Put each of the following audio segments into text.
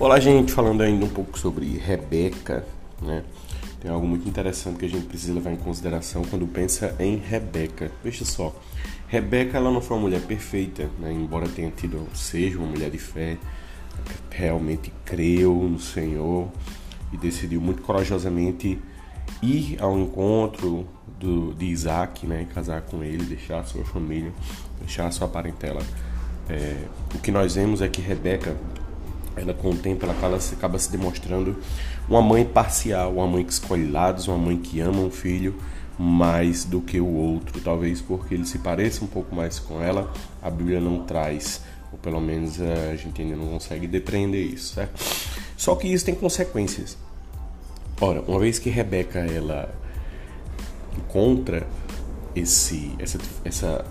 Olá, gente, falando ainda um pouco sobre Rebeca, né? Tem algo muito interessante que a gente precisa levar em consideração quando pensa em Rebeca. Veja só, Rebeca ela não foi uma mulher perfeita, né? embora tenha tido seja uma mulher de fé, realmente creu no Senhor e decidiu muito corajosamente ir ao encontro do, de Isaac, né? casar com ele, deixar a sua família, deixar a sua parentela. É, o que nós vemos é que Rebeca ela com o tempo ela acaba, se demonstrando uma mãe parcial, uma mãe que escolhe lados, uma mãe que ama um filho mais do que o outro, talvez porque ele se pareça um pouco mais com ela, a Bíblia não traz, ou pelo menos eh, a gente ainda não consegue depreender isso, certo? Só que isso tem consequências. Ora, uma vez que Rebeca ela encontra esse essa, essa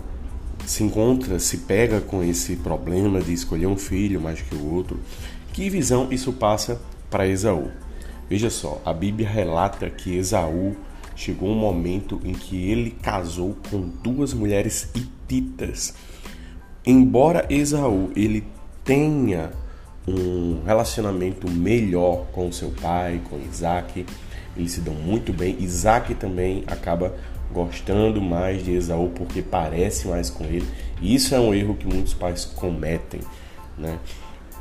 se encontra, se pega com esse problema de escolher um filho mais que o outro, que visão isso passa para Esaú? Veja só, a Bíblia relata que Esaú chegou um momento em que ele casou com duas mulheres hititas. Embora Esaú ele tenha um relacionamento melhor com seu pai, com Isaac, eles se dão muito bem. Isaac também acaba gostando mais de Esaú porque parece mais com ele. E isso é um erro que muitos pais cometem, né?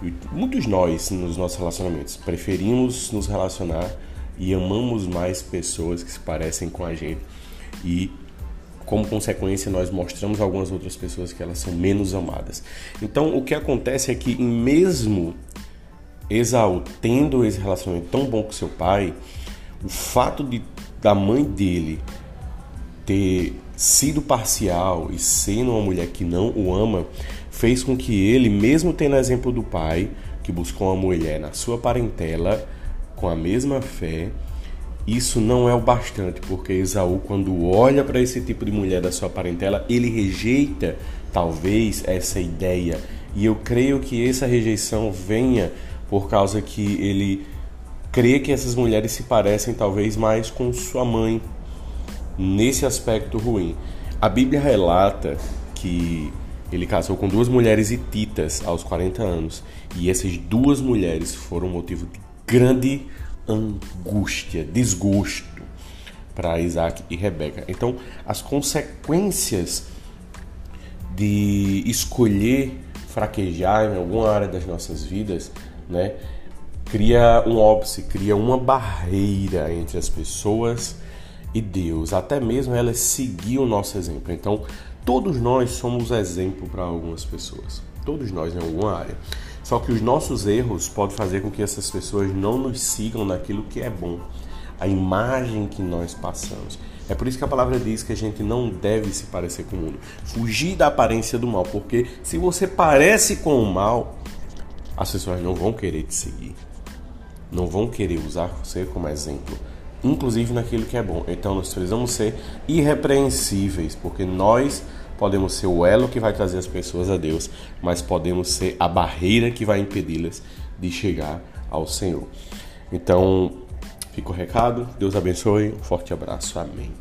E muitos nós, nos nossos relacionamentos, preferimos nos relacionar e amamos mais pessoas que se parecem com a gente. E como consequência, nós mostramos algumas outras pessoas que elas são menos amadas. Então, o que acontece é que, mesmo Esaú tendo esse relacionamento tão bom com seu pai, o fato de da mãe dele ter sido parcial e sendo uma mulher que não o ama, fez com que ele, mesmo tendo exemplo do pai, que buscou uma mulher na sua parentela com a mesma fé, isso não é o bastante, porque Esaú, quando olha para esse tipo de mulher da sua parentela, ele rejeita talvez essa ideia. E eu creio que essa rejeição venha por causa que ele crê que essas mulheres se parecem talvez mais com sua mãe, nesse aspecto ruim. A Bíblia relata que ele casou com duas mulheres hititas aos 40 anos, e essas duas mulheres foram motivo de grande angústia, desgosto para Isaac e Rebeca. Então, as consequências de escolher fraquejar em alguma área das nossas vidas, né, cria um óbice, cria uma barreira entre as pessoas e Deus, até mesmo elas seguir o nosso exemplo. Então, todos nós somos exemplo para algumas pessoas, todos nós em alguma área. Só que os nossos erros podem fazer com que essas pessoas não nos sigam naquilo que é bom, a imagem que nós passamos. É por isso que a palavra diz que a gente não deve se parecer com o mundo, fugir da aparência do mal, porque se você parece com o mal, as pessoas não vão querer te seguir, não vão querer usar você como exemplo inclusive naquilo que é bom. Então nós precisamos ser irrepreensíveis, porque nós podemos ser o elo que vai trazer as pessoas a Deus, mas podemos ser a barreira que vai impedi-las de chegar ao Senhor. Então, fica o recado, Deus abençoe, um forte abraço, amém.